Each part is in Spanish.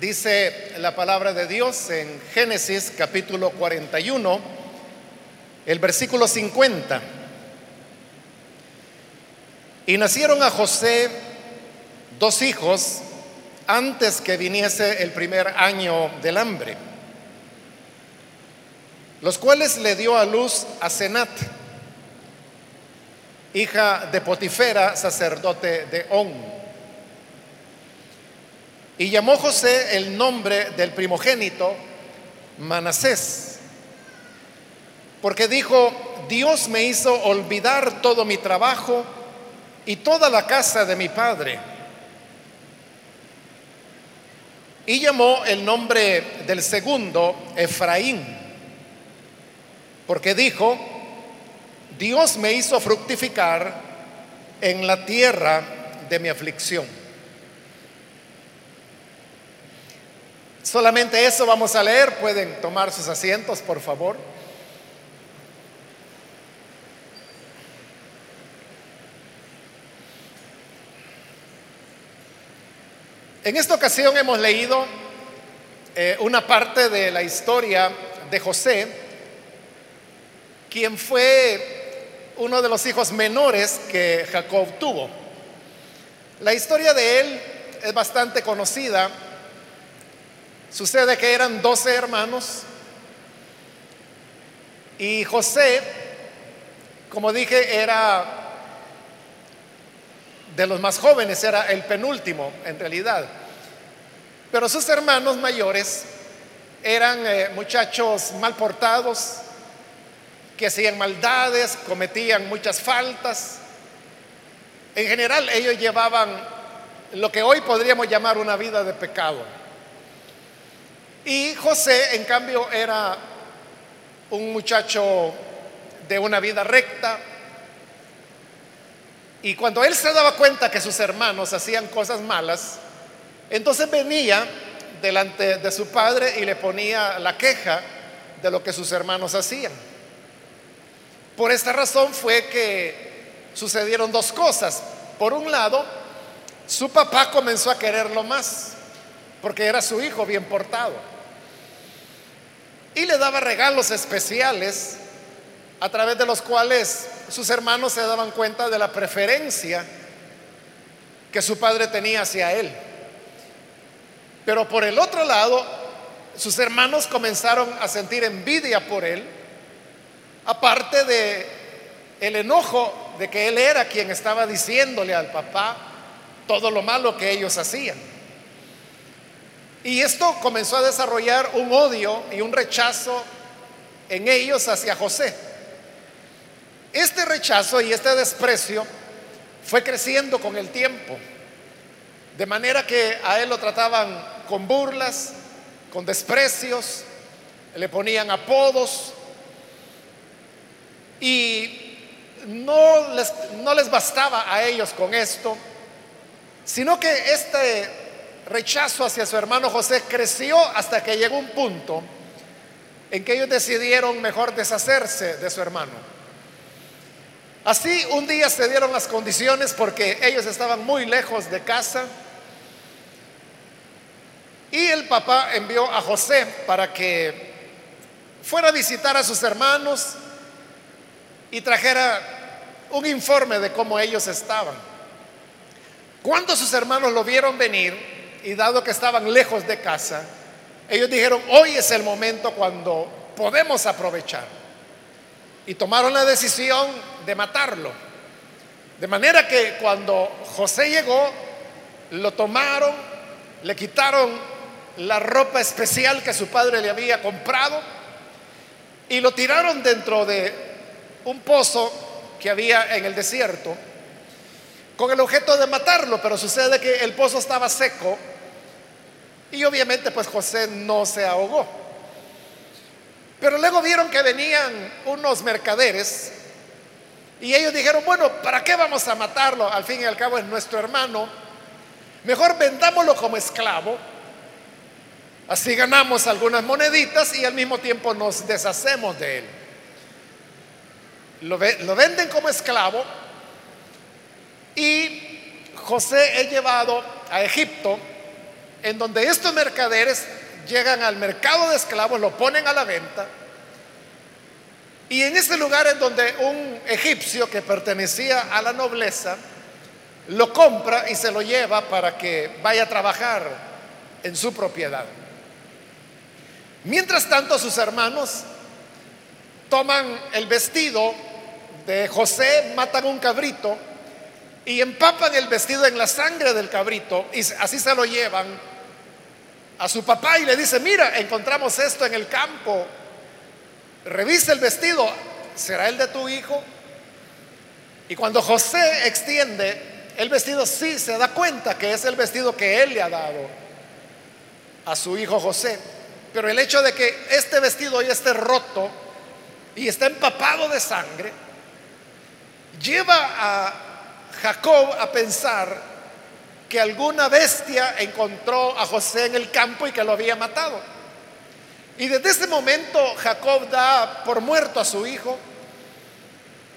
Dice la palabra de Dios en Génesis capítulo 41, el versículo 50. Y nacieron a José dos hijos antes que viniese el primer año del hambre, los cuales le dio a luz a Senat, hija de Potifera, sacerdote de On. Y llamó José el nombre del primogénito Manasés, porque dijo, Dios me hizo olvidar todo mi trabajo y toda la casa de mi padre. Y llamó el nombre del segundo Efraín, porque dijo, Dios me hizo fructificar en la tierra de mi aflicción. Solamente eso vamos a leer. Pueden tomar sus asientos, por favor. En esta ocasión hemos leído eh, una parte de la historia de José, quien fue uno de los hijos menores que Jacob tuvo. La historia de él es bastante conocida Sucede que eran doce hermanos y José, como dije, era de los más jóvenes, era el penúltimo en realidad. Pero sus hermanos mayores eran eh, muchachos mal portados, que hacían maldades, cometían muchas faltas. En general ellos llevaban lo que hoy podríamos llamar una vida de pecado. Y José, en cambio, era un muchacho de una vida recta. Y cuando él se daba cuenta que sus hermanos hacían cosas malas, entonces venía delante de su padre y le ponía la queja de lo que sus hermanos hacían. Por esta razón fue que sucedieron dos cosas. Por un lado, su papá comenzó a quererlo más, porque era su hijo bien portado y le daba regalos especiales a través de los cuales sus hermanos se daban cuenta de la preferencia que su padre tenía hacia él. Pero por el otro lado, sus hermanos comenzaron a sentir envidia por él, aparte de el enojo de que él era quien estaba diciéndole al papá todo lo malo que ellos hacían. Y esto comenzó a desarrollar un odio y un rechazo en ellos hacia José. Este rechazo y este desprecio fue creciendo con el tiempo, de manera que a él lo trataban con burlas, con desprecios, le ponían apodos y no les, no les bastaba a ellos con esto, sino que este rechazo hacia su hermano José creció hasta que llegó un punto en que ellos decidieron mejor deshacerse de su hermano. Así un día se dieron las condiciones porque ellos estaban muy lejos de casa y el papá envió a José para que fuera a visitar a sus hermanos y trajera un informe de cómo ellos estaban. Cuando sus hermanos lo vieron venir, y dado que estaban lejos de casa, ellos dijeron, hoy es el momento cuando podemos aprovechar. Y tomaron la decisión de matarlo. De manera que cuando José llegó, lo tomaron, le quitaron la ropa especial que su padre le había comprado y lo tiraron dentro de un pozo que había en el desierto con el objeto de matarlo, pero sucede que el pozo estaba seco y obviamente pues José no se ahogó. Pero luego vieron que venían unos mercaderes y ellos dijeron, bueno, ¿para qué vamos a matarlo? Al fin y al cabo es nuestro hermano. Mejor vendámoslo como esclavo. Así ganamos algunas moneditas y al mismo tiempo nos deshacemos de él. Lo, venden como esclavo y José es llevado a Egipto en donde estos mercaderes llegan al mercado de esclavos, lo ponen a la venta, y en ese lugar en donde un egipcio que pertenecía a la nobleza lo compra y se lo lleva para que vaya a trabajar en su propiedad. Mientras tanto, sus hermanos toman el vestido de José, matan un cabrito y empapan el vestido en la sangre del cabrito y así se lo llevan a su papá y le dice, mira, encontramos esto en el campo, revisa el vestido, ¿será el de tu hijo? Y cuando José extiende el vestido, sí se da cuenta que es el vestido que él le ha dado a su hijo José. Pero el hecho de que este vestido ya esté roto y está empapado de sangre, lleva a Jacob a pensar que alguna bestia encontró a José en el campo y que lo había matado. Y desde ese momento Jacob da por muerto a su hijo,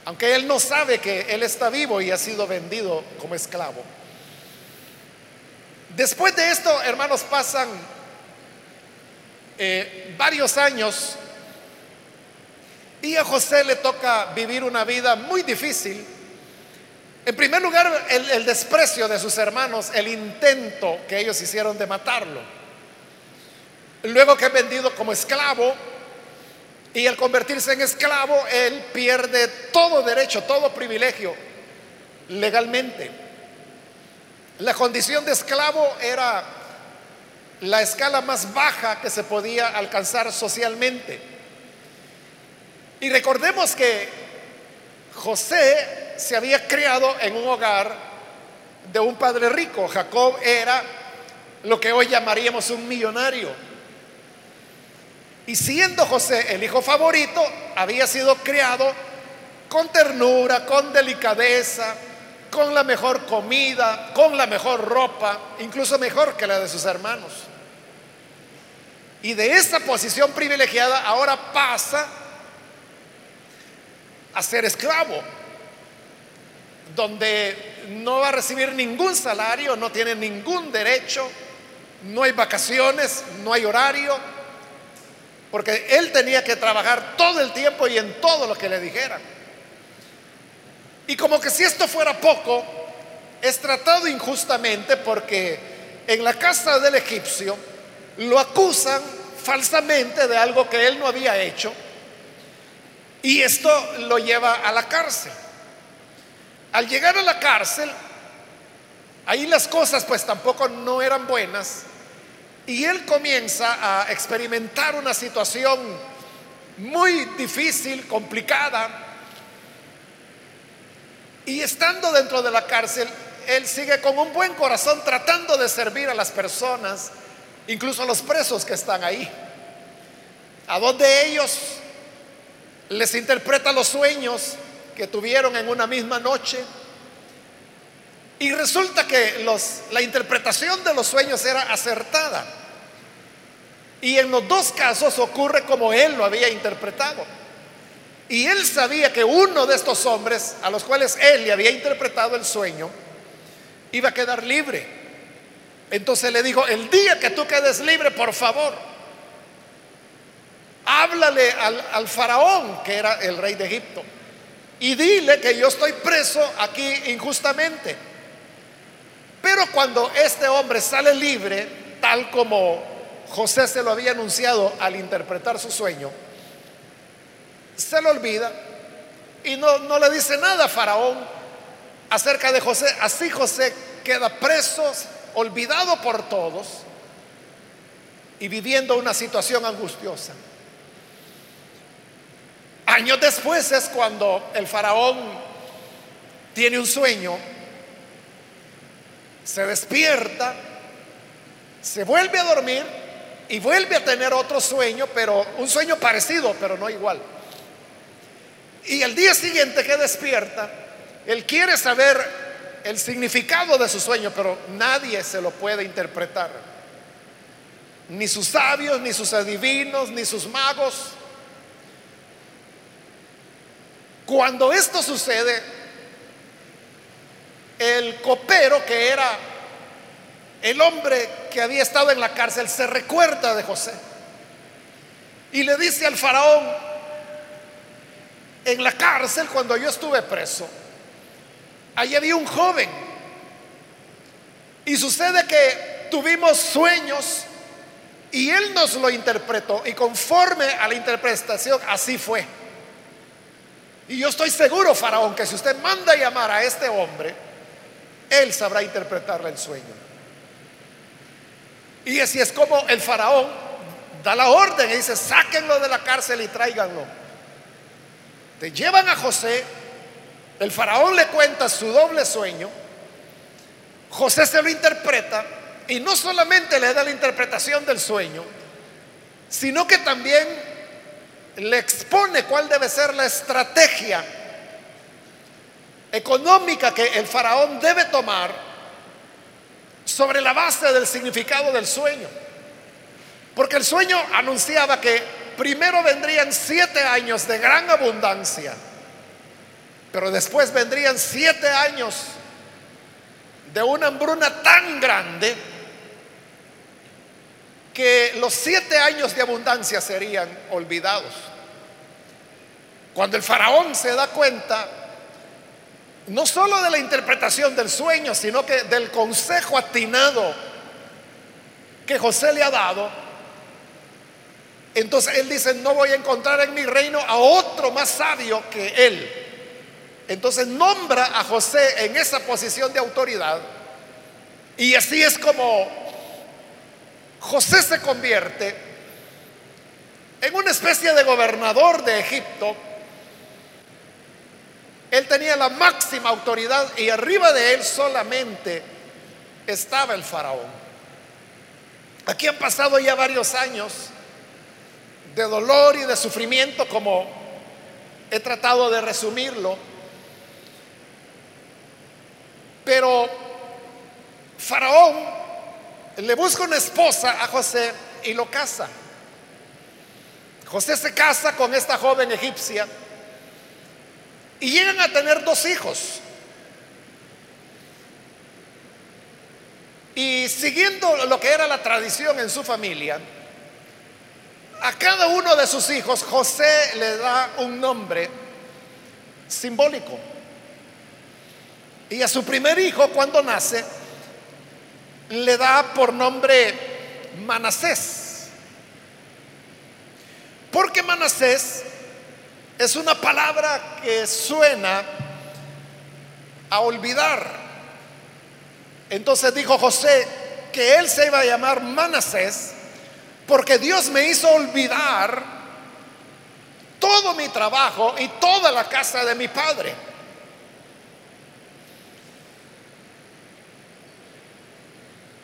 aunque él no sabe que él está vivo y ha sido vendido como esclavo. Después de esto, hermanos, pasan eh, varios años y a José le toca vivir una vida muy difícil. En primer lugar, el, desprecio de sus hermanos, el intento que ellos hicieron de matarlo. Luego que es vendido como esclavo, y al convertirse en esclavo, él pierde todo derecho, todo privilegio legalmente. La condición de esclavo era la escala más baja que se podía alcanzar socialmente. Y recordemos que José se había criado en un hogar de un padre rico. Jacob era lo que hoy llamaríamos un millonario. Y siendo José el hijo favorito, había sido criado con ternura, con delicadeza, con la mejor comida, con la mejor ropa, incluso mejor que la de sus hermanos. Y de esa posición privilegiada ahora pasa a ser esclavo, donde no va a recibir ningún salario, no tiene ningún derecho, no hay vacaciones, no hay horario, porque él tenía que trabajar todo el tiempo y en todo lo que le dijeran. Y como que si esto fuera poco, es tratado injustamente porque en la casa del egipcio lo acusan falsamente de algo que él no había hecho y esto lo lleva a la cárcel. Al llegar a la cárcel, ahí las cosas pues tampoco no eran buenas y él comienza a experimentar una situación muy difícil, complicada. Y estando dentro de la cárcel, él sigue con un buen corazón tratando de servir a las personas, incluso a los presos que están ahí. A dos de ellos les interpreta los sueños que tuvieron en una misma noche. Y resulta que la interpretación de los sueños era acertada. Y en los dos casos ocurre como él lo había interpretado. Y él sabía que uno de estos hombres a los cuales él le había interpretado el sueño iba a quedar libre. Entonces le dijo, el día que tú quedes libre, por favor, háblale al, al faraón, que era el rey de Egipto, y dile que yo estoy preso aquí injustamente. Pero cuando este hombre sale libre, tal como José se lo había anunciado al interpretar su sueño, se lo olvida y no, no le dice nada a Faraón acerca de José. Así José queda preso, olvidado por todos y viviendo una situación angustiosa. Años después es cuando el faraón tiene un sueño, se despierta, se vuelve a dormir y vuelve a tener otro sueño, pero un sueño parecido, pero no igual. Y el día siguiente que despierta, él quiere saber el significado de su sueño, pero nadie se lo puede interpretar. Ni sus sabios, ni sus adivinos, ni sus magos. Cuando esto sucede, el copero que era el hombre que había estado en la cárcel se recuerda de José y le dice al faraón, en la cárcel cuando yo estuve preso, allí había un joven y sucede que tuvimos sueños y él nos lo interpretó y conforme a la interpretación así fue. Y yo estoy seguro, faraón, que si usted manda llamar a este hombre, él sabrá interpretarle el sueño. Y así es como el faraón da la orden y dice, sáquenlo de la cárcel y tráiganlo. Te llevan a José, el faraón le cuenta su doble sueño, José se lo interpreta y no solamente le da la interpretación del sueño, sino que también le expone cuál debe ser la estrategia económica que el faraón debe tomar sobre la base del significado del sueño. Porque el sueño anunciaba que primero vendrían siete años de gran abundancia, pero después vendrían siete años de una hambruna tan grande que los siete años de abundancia serían olvidados. Cuando el faraón se da cuenta no solo de la interpretación del sueño, sino que del consejo atinado que José le ha dado, entonces él dice, no voy a encontrar en mi reino a otro más sabio que él. Entonces nombra a José en esa posición de autoridad y así es como José se convierte en una especie de gobernador de Egipto él tenía la máxima autoridad y arriba de él solamente estaba el faraón. Aquí han pasado ya varios años de dolor y de sufrimiento como he tratado de resumirlo. Pero Faraón le busca una esposa a José y lo casa. José se casa con esta joven egipcia y llegan a tener dos hijos. Y siguiendo lo que era la tradición en su familia, a cada uno de sus hijos José le da un nombre simbólico. Y a su primer hijo, cuando nace, le da por nombre Manasés. Porque Manasés es una palabra que suena a olvidar. Entonces dijo José que él se iba a llamar Manasés porque Dios me hizo olvidar todo mi trabajo y toda la casa de mi padre.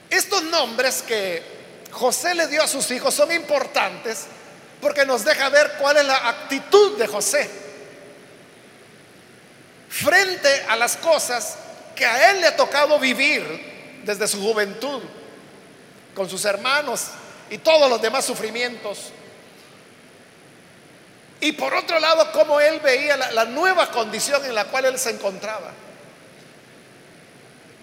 Estos nombres que José le dio a sus hijos son importantes porque nos deja ver cuál es la actitud de José frente a las cosas que a él le ha tocado vivir desde su juventud, con sus hermanos y todos los demás sufrimientos. Y por otro lado, cómo él veía la, la, nueva condición en la cual él se encontraba.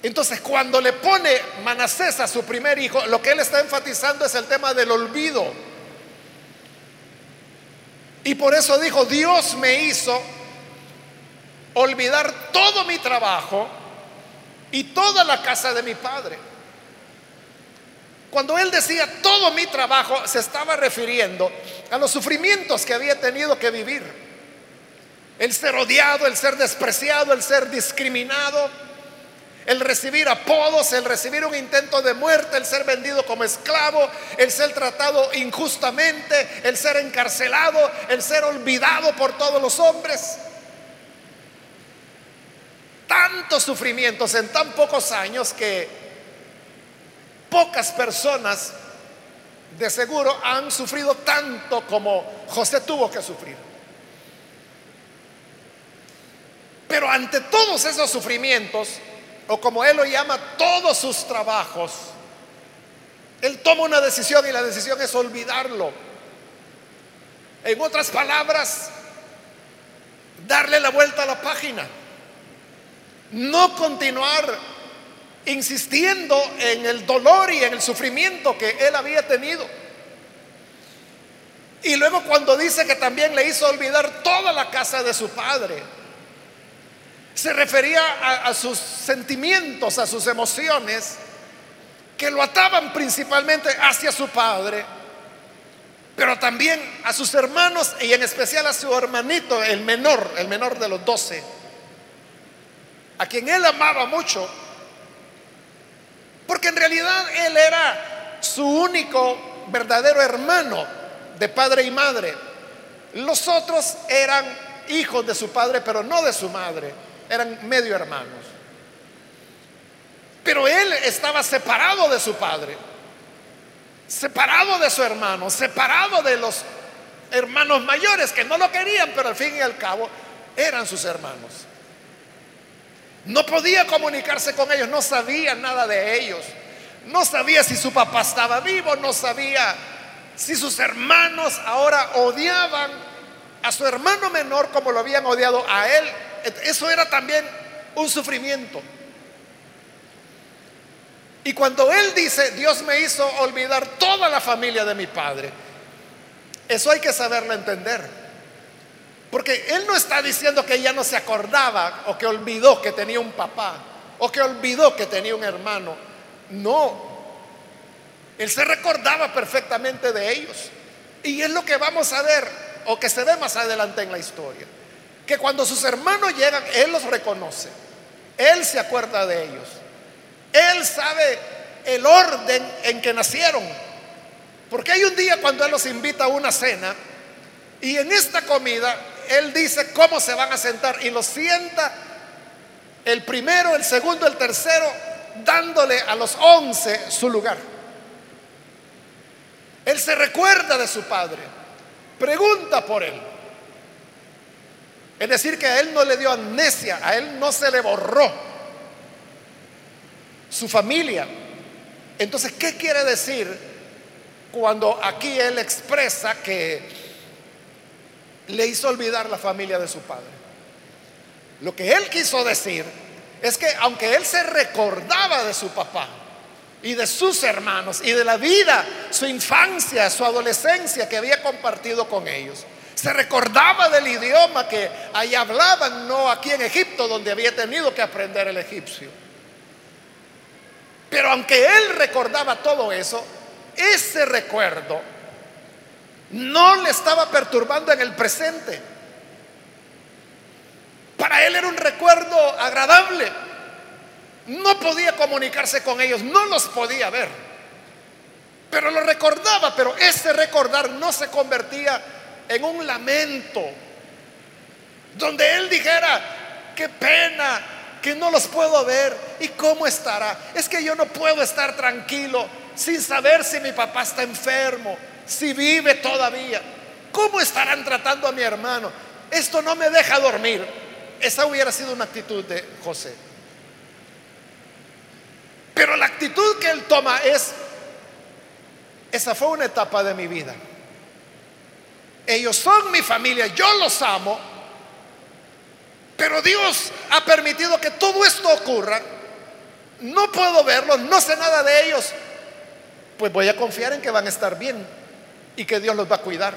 Entonces, cuando le pone Manasés a su primer hijo, lo que él está enfatizando es el tema del olvido y por eso dijo, Dios me hizo olvidar todo mi trabajo y toda la casa de mi padre. Cuando él decía todo mi trabajo, se estaba refiriendo a los sufrimientos que había tenido que vivir. El ser odiado, el ser despreciado, el ser discriminado, el recibir apodos, el recibir un intento de muerte, el ser vendido como esclavo, el ser tratado injustamente, el ser encarcelado, el ser olvidado por todos los hombres. Tantos sufrimientos en tan pocos años que pocas personas de seguro han sufrido tanto como José tuvo que sufrir. Pero ante todos esos sufrimientos, o como él lo llama, todos sus trabajos, él toma una decisión y la decisión es olvidarlo. En otras palabras, darle la vuelta a la página. No continuar insistiendo en el dolor y en el sufrimiento que él había tenido. Y luego cuando dice que también le hizo olvidar toda la casa de su padre, se refería a, sus sentimientos, a sus emociones, que lo ataban principalmente hacia su padre, pero también a sus hermanos y en especial a su hermanito, el menor, el menor de los doce, a quien él amaba mucho, porque en realidad él era su único verdadero hermano de padre y madre. Los otros eran hijos de su padre, pero no de su madre, eran medio hermanos. Pero él estaba separado de su padre, separado de su hermano, separado de los hermanos mayores que no lo querían, pero al fin y al cabo eran sus hermanos. No podía comunicarse con ellos, no sabía nada de ellos. No sabía si su papá estaba vivo, no sabía si sus hermanos ahora odiaban a su hermano menor como lo habían odiado a él. Eso era también un sufrimiento. Y cuando él dice, Dios me hizo olvidar toda la familia de mi padre, eso hay que saberlo entender. Porque él no está diciendo que ya no se acordaba o que olvidó que tenía un papá o que olvidó que tenía un hermano. No. Él se recordaba perfectamente de ellos. Y es lo que vamos a ver o que se ve más adelante en la historia. Que cuando sus hermanos llegan, Él los reconoce. Él se acuerda de ellos. Él sabe el orden en que nacieron. Porque hay un día cuando Él los invita a una cena y en esta comida él dice cómo se van a sentar y los sienta el primero, el segundo, el tercero, dándole a los once su lugar. Él se recuerda de su padre, pregunta por él. Es decir, que a él no le dio amnesia, a él no se le borró su familia. Entonces, ¿qué quiere decir cuando aquí él expresa que le hizo olvidar la familia de su padre. Lo que él quiso decir es que aunque él se recordaba de su papá y de sus hermanos y de la vida, su infancia, su adolescencia que había compartido con ellos, se recordaba del idioma que ahí hablaban, no aquí en Egipto, donde había tenido que aprender el egipcio. Pero aunque él recordaba todo eso, ese recuerdo no le estaba perturbando en el presente. Para él era un recuerdo agradable. No podía comunicarse con ellos, no los podía ver. Pero lo recordaba, pero ese recordar no se convertía en un lamento. Donde él dijera, qué pena que no los puedo ver y cómo estará. Es que yo no puedo estar tranquilo sin saber si mi papá está enfermo si vive todavía? ¿Cómo estarán tratando a mi hermano? Esto no me deja dormir. Esa hubiera sido una actitud de José. Pero la actitud que él toma es, esa fue una etapa de mi vida. Ellos son mi familia, yo los amo, pero Dios ha permitido que todo esto ocurra. No puedo verlos, no sé nada de ellos, pues voy a confiar en que van a estar bien y que Dios los va a cuidar.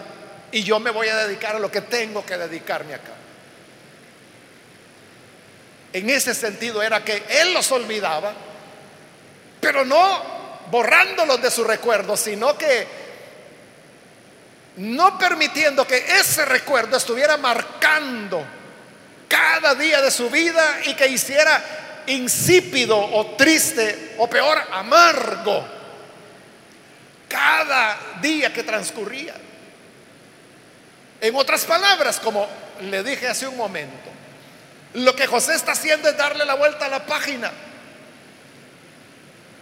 Y yo me voy a dedicar a lo que tengo que dedicarme acá. En ese sentido era que Él los olvidaba, pero no borrándolos de su recuerdo, sino que no permitiendo que ese recuerdo estuviera marcando cada día de su vida y que hiciera insípido o triste o peor amargo cada día que transcurría. En otras palabras, como le dije hace un momento, lo que José está haciendo es darle la vuelta a la página.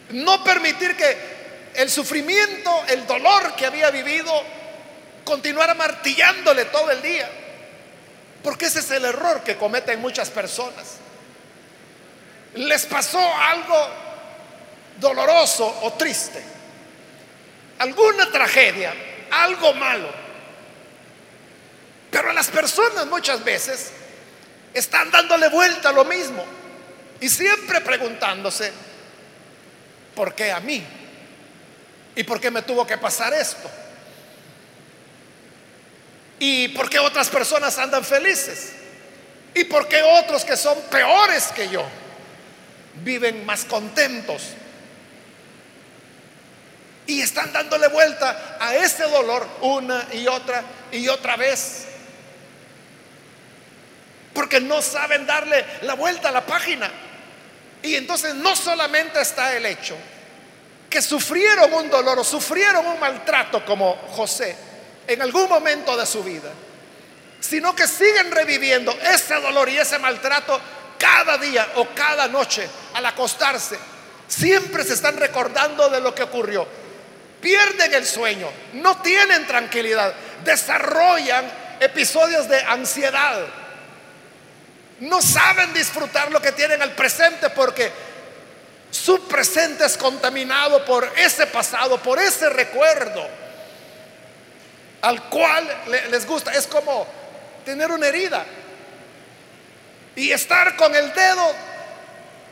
No permitir que el sufrimiento, el dolor que había vivido, continuara martillándole todo el día. Porque ese es el error que cometen muchas personas. Les pasó algo doloroso o triste alguna tragedia, algo malo. Pero las personas muchas veces están dándole vuelta a lo mismo y siempre preguntándose, ¿por qué a mí? ¿Y por qué me tuvo que pasar esto? ¿Y por qué otras personas andan felices? ¿Y por qué otros que son peores que yo viven más contentos? Y están dándole vuelta a ese dolor una y otra y otra vez. Porque no saben darle la vuelta a la página. Y entonces no solamente está el hecho que sufrieron un dolor o sufrieron un maltrato como José en algún momento de su vida, sino que siguen reviviendo ese dolor y ese maltrato cada día o cada noche al acostarse. Siempre se están recordando de lo que ocurrió. Pierden el sueño, no tienen tranquilidad, desarrollan episodios de ansiedad. No saben disfrutar lo que tienen al presente porque su presente es contaminado por ese pasado, por ese recuerdo al cual les gusta. Es como tener una herida y estar con el dedo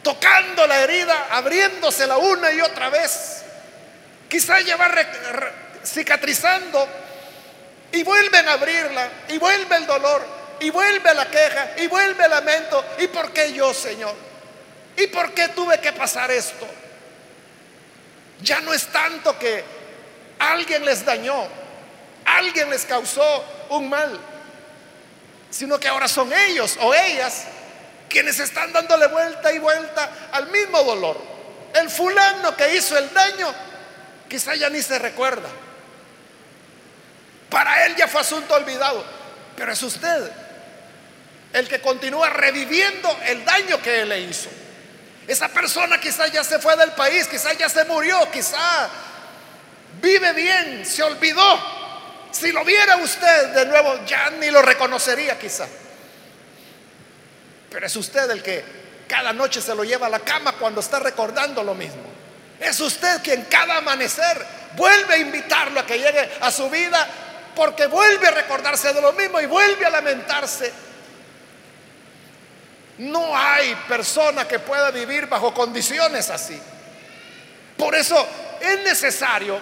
tocando la herida, abriéndosela una y otra vez. Quizá va cicatrizando y vuelven a abrirla y vuelve el dolor y vuelve la queja y vuelve el lamento. ¿Y por qué yo, Señor? ¿Y por qué tuve que pasar esto? Ya no es tanto que alguien les dañó, alguien les causó un mal, sino que ahora son ellos o ellas quienes están dándole vuelta y vuelta al mismo dolor. El fulano que hizo el daño, quizá ya ni se recuerda. Para él ya fue asunto olvidado, pero es usted el que continúa reviviendo el daño que él le hizo. Esa persona quizá ya se fue del país, quizá ya se murió, quizá vive bien, se olvidó. Si lo viera usted de nuevo, ya ni lo reconocería quizá. Pero es usted el que cada noche se lo lleva a la cama cuando está recordando lo mismo. Es usted quien cada amanecer vuelve a invitarlo a que llegue a su vida porque vuelve a recordarse de lo mismo y vuelve a lamentarse no hay persona que pueda vivir bajo condiciones así. Por eso es necesario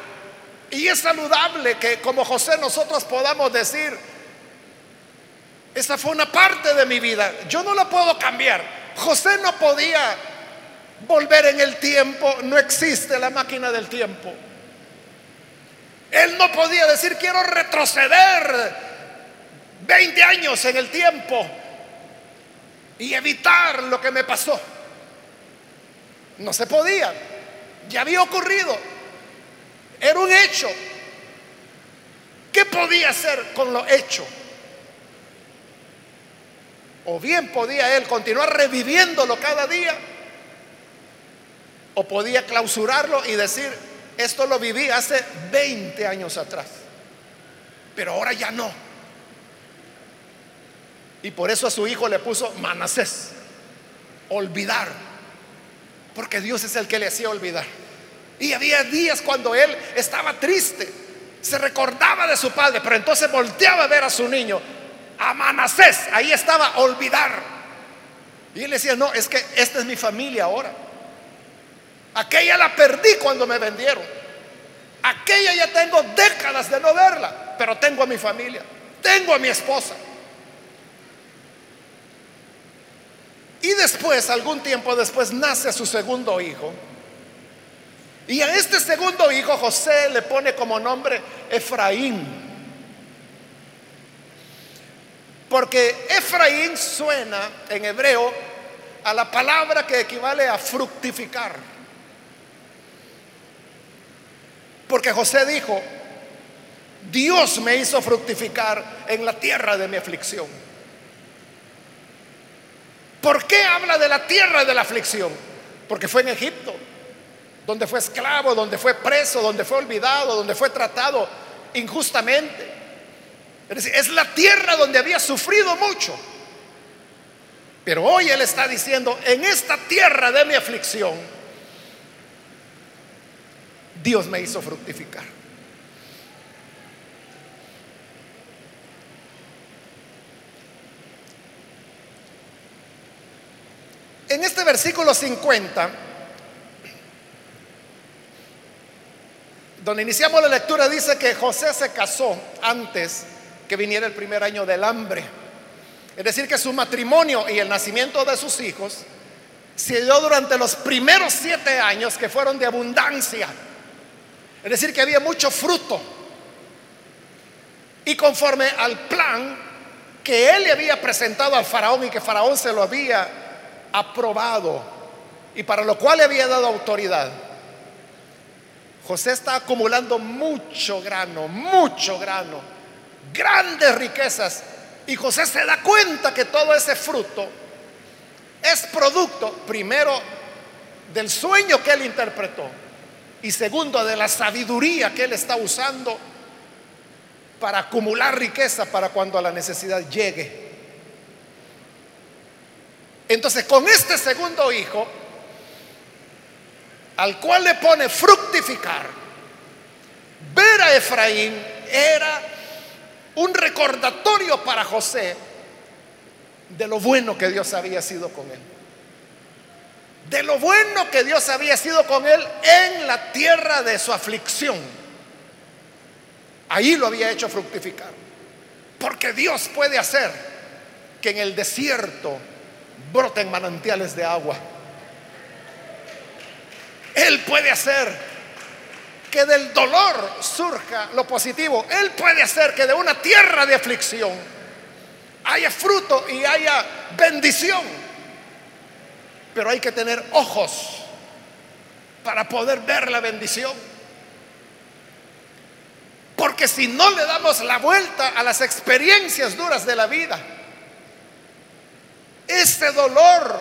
y es saludable que como José nosotros podamos decir, esa fue una parte de mi vida, yo no la puedo cambiar. José no podía volver en el tiempo, no existe la máquina del tiempo. Él no podía decir, quiero retroceder 20 años en el tiempo y evitar lo que me pasó. No se podía. Ya había ocurrido. Era un hecho. ¿Qué podía hacer con lo hecho? O bien podía él continuar reviviéndolo cada día, o podía clausurarlo y decir, esto lo viví hace 20 años atrás, pero ahora ya no. Y por eso a su hijo le puso Manasés, olvidar, porque Dios es el que le hacía olvidar. Y había días cuando él estaba triste, se recordaba de su padre, pero entonces volteaba a ver a su niño, a ahí estaba olvidar. Y él decía, no, es que esta es mi familia ahora. Aquella la perdí cuando me vendieron. Aquella ya tengo décadas de no verla, pero tengo a mi familia, tengo a mi esposa. Y después, algún tiempo después, nace su segundo hijo. Y a este segundo hijo José le pone como nombre Efraín. Porque Efraín suena en hebreo a la palabra que equivale a fructificar. Porque José dijo, Dios me hizo fructificar en la tierra de mi aflicción. ¿Por qué habla de la tierra de la aflicción? Porque fue en Egipto, donde fue esclavo, donde fue preso, donde fue olvidado, donde fue tratado injustamente. Es es la tierra donde había sufrido mucho. Pero hoy Él está diciendo, en esta tierra de mi aflicción, Dios me hizo fructificar. En este versículo 50 donde iniciamos la lectura dice que José se casó antes que viniera el primer año del hambre. Es decir, que su matrimonio y el nacimiento de sus hijos se dio durante los primeros siete años que fueron de abundancia. Es decir, que había mucho fruto. Y conforme al plan que él le había presentado al faraón y que faraón se lo había aprobado y para lo cual le había dado autoridad, José está acumulando mucho grano, mucho grano, grandes riquezas. Y José se da cuenta que todo ese fruto es producto, primero, del sueño que él interpretó y segundo, de la sabiduría que él está usando para acumular riqueza para cuando la necesidad llegue. Entonces, con este segundo hijo, al cual le pone fructificar, ver a Efraín era un recordatorio para José de lo bueno que Dios había sido con él. De lo bueno que Dios había sido con él en la tierra de su aflicción. Ahí lo había hecho fructificar. Porque Dios puede hacer que en el desierto broten manantiales de agua. Él puede hacer que del dolor surja lo positivo. Él puede hacer que de una tierra de aflicción haya fruto y haya bendición. Pero hay que tener ojos para poder ver la bendición. Porque si no le damos la vuelta a las experiencias duras de la vida, este dolor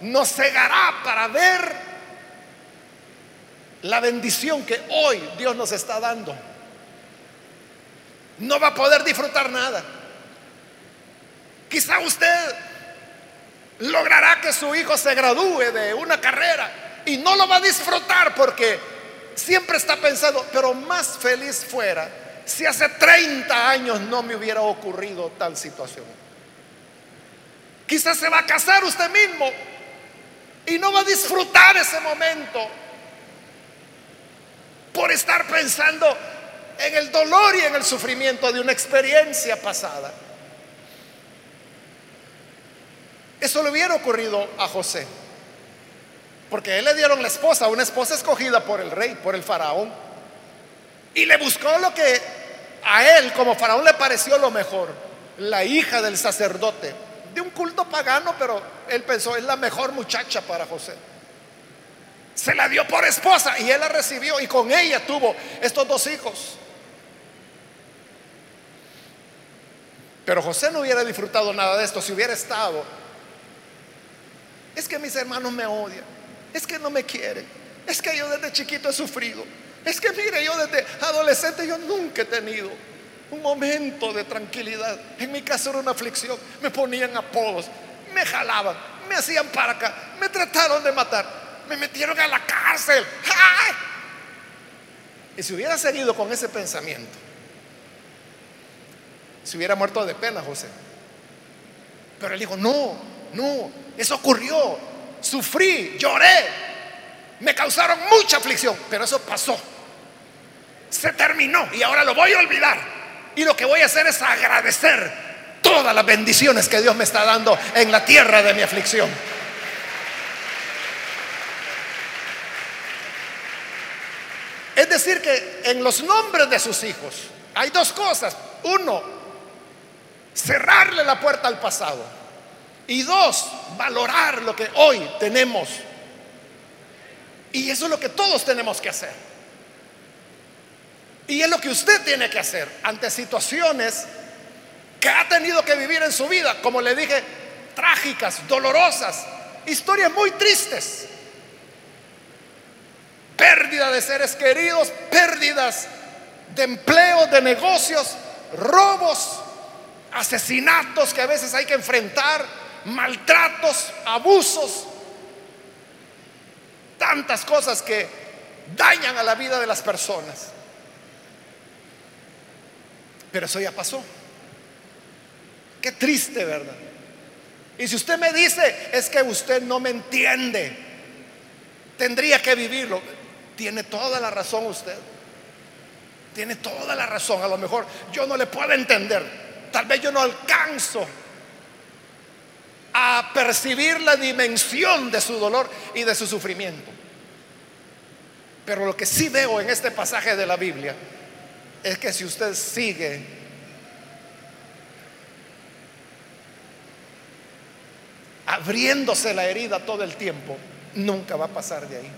nos cegará para ver la bendición que hoy Dios nos está dando. No va a poder disfrutar nada. Quizá usted logrará que su hijo se gradúe de una carrera y no lo va a disfrutar porque siempre está pensando, pero más feliz fuera si hace 30 años no me hubiera ocurrido tal situación. Quizás se va a casar usted mismo y no va a disfrutar ese momento por estar pensando en el dolor y en el sufrimiento de una experiencia pasada. Eso le hubiera ocurrido a José, porque él le dieron la esposa, una esposa escogida por el rey, por el faraón, y le buscó lo que a él como faraón le pareció lo mejor, la hija del sacerdote, de un culto pagano, pero él pensó, es la mejor muchacha para José. Se la dio por esposa y él la recibió y con ella tuvo estos dos hijos. Pero José no hubiera disfrutado nada de esto si hubiera estado. Es que mis hermanos me odian. Es que no me quieren. Es que yo desde chiquito he sufrido. Es que mire, yo desde adolescente yo nunca he tenido un momento de tranquilidad. En mi caso era una aflicción. Me ponían apodos, me jalaban, me hacían para acá, me trataron de matar me metieron a la cárcel. Y si hubiera seguido con ese pensamiento, se hubiera muerto de pena José. Pero él dijo, no, no, eso ocurrió. Sufrí, lloré, me causaron mucha aflicción, pero eso pasó. Se terminó y ahora lo voy a olvidar. Y lo que voy a hacer es agradecer todas las bendiciones que Dios me está dando en la tierra de mi aflicción. Decir, que en los nombres de sus hijos hay dos cosas. Uno, cerrarle la puerta al pasado. Y dos, valorar lo que hoy tenemos. Y eso es lo que todos tenemos que hacer. Y es lo que usted tiene que hacer ante situaciones que ha tenido que vivir en su vida, como le dije, trágicas, dolorosas, historias muy tristes pérdida de seres queridos, pérdidas de empleo, de negocios, robos, asesinatos que a veces hay que enfrentar, maltratos, abusos, tantas cosas que dañan a la vida de las personas. Pero eso ya pasó. Qué triste, ¿verdad? Y si usted me dice, es que usted no me entiende, tendría que vivirlo. Tiene toda la razón usted. Tiene toda la razón. A lo mejor yo no le puedo entender. Tal vez yo no alcanzo a percibir la dimensión de su dolor y de su sufrimiento. Pero lo que sí veo en este pasaje de la Biblia es que si usted sigue abriéndose la herida todo el tiempo, nunca va a pasar de ahí.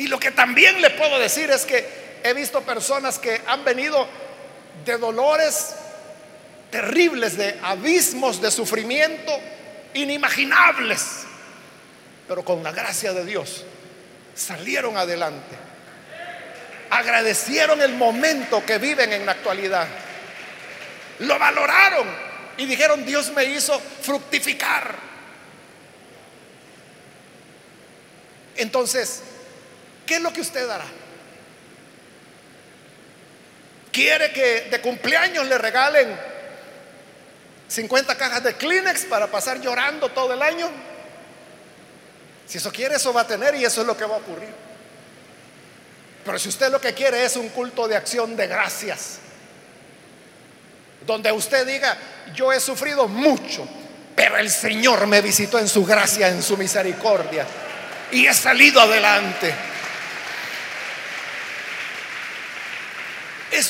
Y lo que también le puedo decir es que he visto personas que han venido de dolores terribles, de abismos de sufrimiento inimaginables, pero con la gracia de Dios salieron adelante. Agradecieron el momento que viven en la actualidad. Lo valoraron y dijeron, Dios me hizo fructificar. Entonces, ¿qué es lo que usted hará? ¿Quiere que de cumpleaños le regalen 50 cajas de Kleenex para pasar llorando todo el año? Si eso quiere, eso va a tener y eso es lo que va a ocurrir. Pero si usted lo que quiere es un culto de acción de gracias, donde usted diga, yo he sufrido mucho, pero el Señor me visitó en su gracia, en su misericordia, y he salido adelante.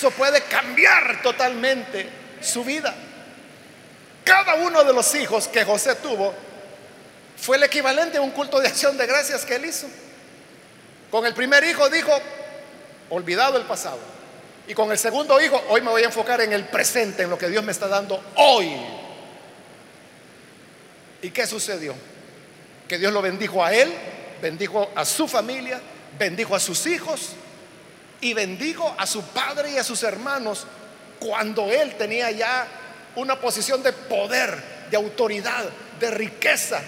Eso puede cambiar totalmente su vida. Cada uno de los hijos que José tuvo fue el equivalente a un culto de acción de gracias que él hizo. Con el primer hijo dijo, olvidado el pasado. Y con el segundo hijo, hoy me voy a enfocar en el presente, en lo que Dios me está dando hoy. ¿Y qué sucedió? Que Dios lo bendijo a él, bendijo a su familia, bendijo a sus hijos y bendijo a su padre y a sus hermanos cuando él tenía ya una posición de poder, de autoridad, de riqueza,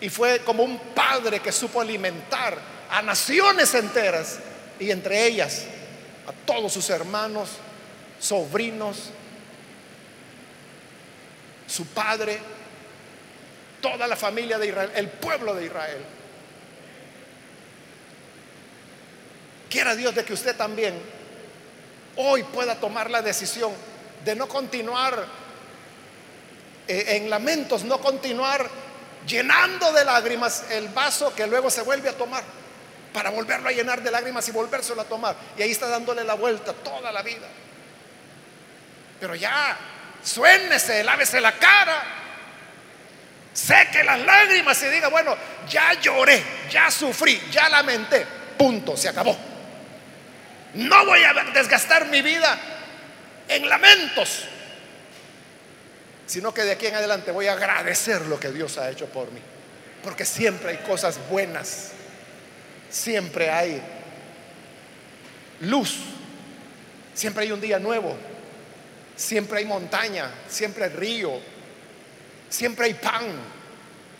y fue como un padre que supo alimentar a naciones enteras y entre ellas a todos sus hermanos, sobrinos, su padre, toda la familia de Israel, el pueblo de Israel. Quiera Dios de que usted también hoy pueda tomar la decisión de no continuar eh, en lamentos, no continuar llenando de lágrimas el vaso que luego se vuelve a tomar, para volverlo a llenar de lágrimas y volvérselo a tomar. Y ahí está dándole la vuelta toda la vida. Pero ya, suénese, lávese la cara, seque las lágrimas y diga, bueno, ya lloré, ya sufrí, ya lamenté, punto, se acabó. No voy a desgastar mi vida en lamentos sino que de aquí en adelante voy a agradecer lo que Dios ha hecho por mí. Porque siempre hay cosas buenas, siempre hay luz, siempre hay un día nuevo, siempre hay montaña, siempre hay río, siempre hay pan,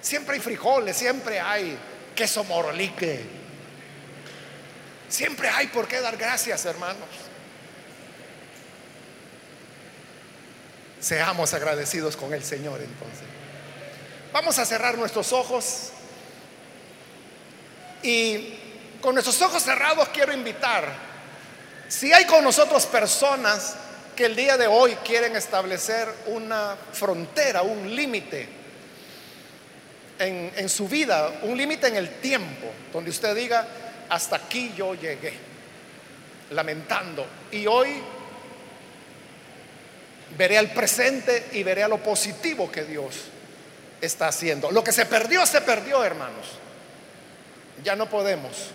siempre hay frijoles, siempre hay queso morlique. Siempre hay por qué dar gracias, hermanos. Seamos agradecidos con el Señor entonces. Vamos a cerrar nuestros ojos y con nuestros ojos cerrados quiero invitar, si hay con nosotros personas que el día de hoy quieren establecer una frontera, un límite en, en, su vida, un límite en el tiempo, donde usted diga, hasta aquí yo llegué, lamentando. Y hoy veré al presente y veré a lo positivo que Dios está haciendo. Lo que se perdió, se perdió, hermanos. Ya no podemos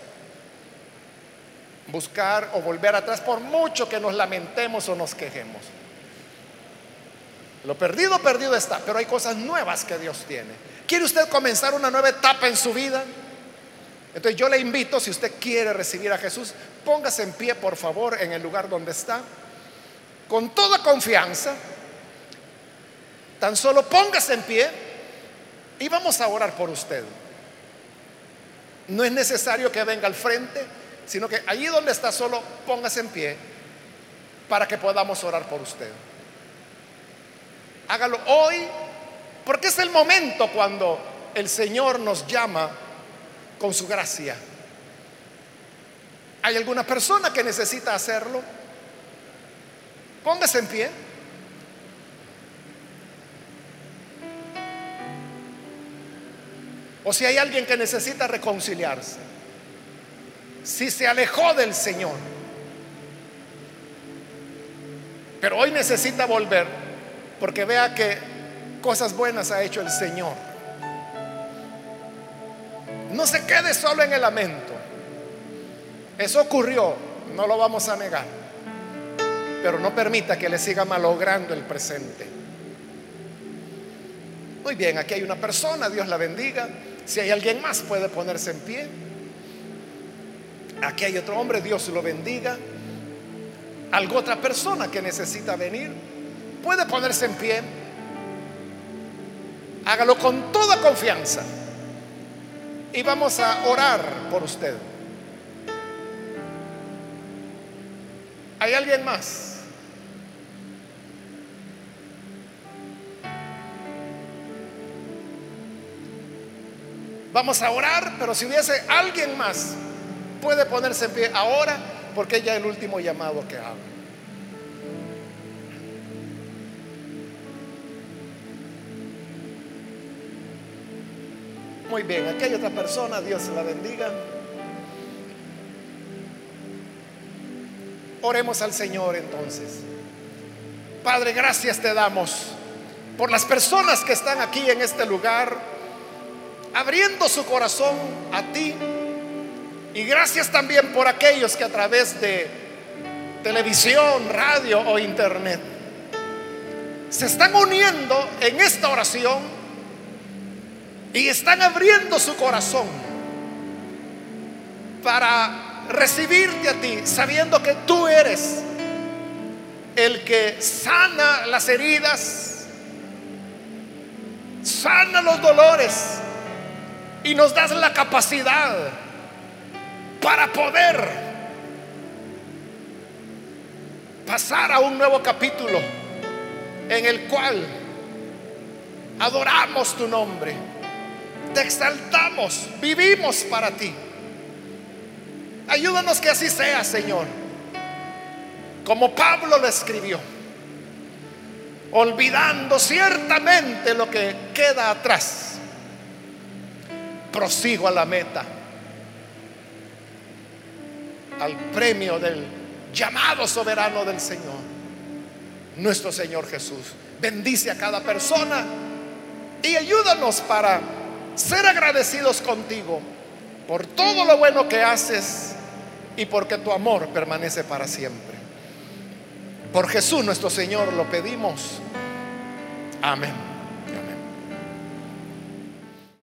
buscar o volver atrás por mucho que nos lamentemos o nos quejemos. Lo perdido, perdido está, pero hay cosas nuevas que Dios tiene. ¿Quiere usted comenzar una nueva etapa en su vida? Entonces yo le invito, si usted quiere recibir a Jesús, póngase en pie, por favor, en el lugar donde está con toda confianza, tan solo póngase en pie y vamos a orar por usted. No es necesario que venga al frente, sino que allí donde está solo póngase en pie para que podamos orar por usted. Hágalo hoy, porque es el momento cuando el Señor nos llama con su gracia ¿Hay alguna persona que necesita hacerlo? Póngase en pie. O si hay alguien que necesita reconciliarse. Si se alejó del Señor. Pero hoy necesita volver porque vea que cosas buenas ha hecho el Señor. No se quede solo en el lamento. Eso ocurrió, no lo vamos a negar. Pero no permita que le siga malogrando el presente. Muy bien, aquí hay una persona, Dios la bendiga. Si hay alguien más, puede ponerse en pie. Aquí hay otro hombre, Dios lo bendiga. Algo otra persona que necesita venir, puede ponerse en pie. Hágalo con toda confianza. Y vamos a orar por usted. ¿Hay alguien más? Vamos a orar, pero si hubiese alguien más, puede ponerse en pie ahora porque ya el último llamado que hago. Muy bien, aquí hay otra persona, Dios la bendiga. Oremos al Señor entonces. Padre, gracias te damos por las personas que están aquí en este lugar, abriendo su corazón a ti. Y gracias también por aquellos que a través de televisión, radio o internet se están uniendo en esta oración y están abriendo su corazón para recibirte a ti, sabiendo que tú eres el que sana las heridas, sana los dolores y nos das la capacidad para poder pasar a un nuevo capítulo en el cual adoramos tu nombre, te exaltamos, vivimos para ti. Ayúdanos que así sea, Señor. Como Pablo lo escribió, olvidando ciertamente lo que queda atrás, prosigo a la meta, al premio del llamado soberano del Señor, nuestro Señor Jesús. Bendice a cada persona y ayúdanos para ser agradecidos contigo por todo lo bueno que haces y porque tu amor permanece para siempre. Por Jesús nuestro Señor lo pedimos. Amén.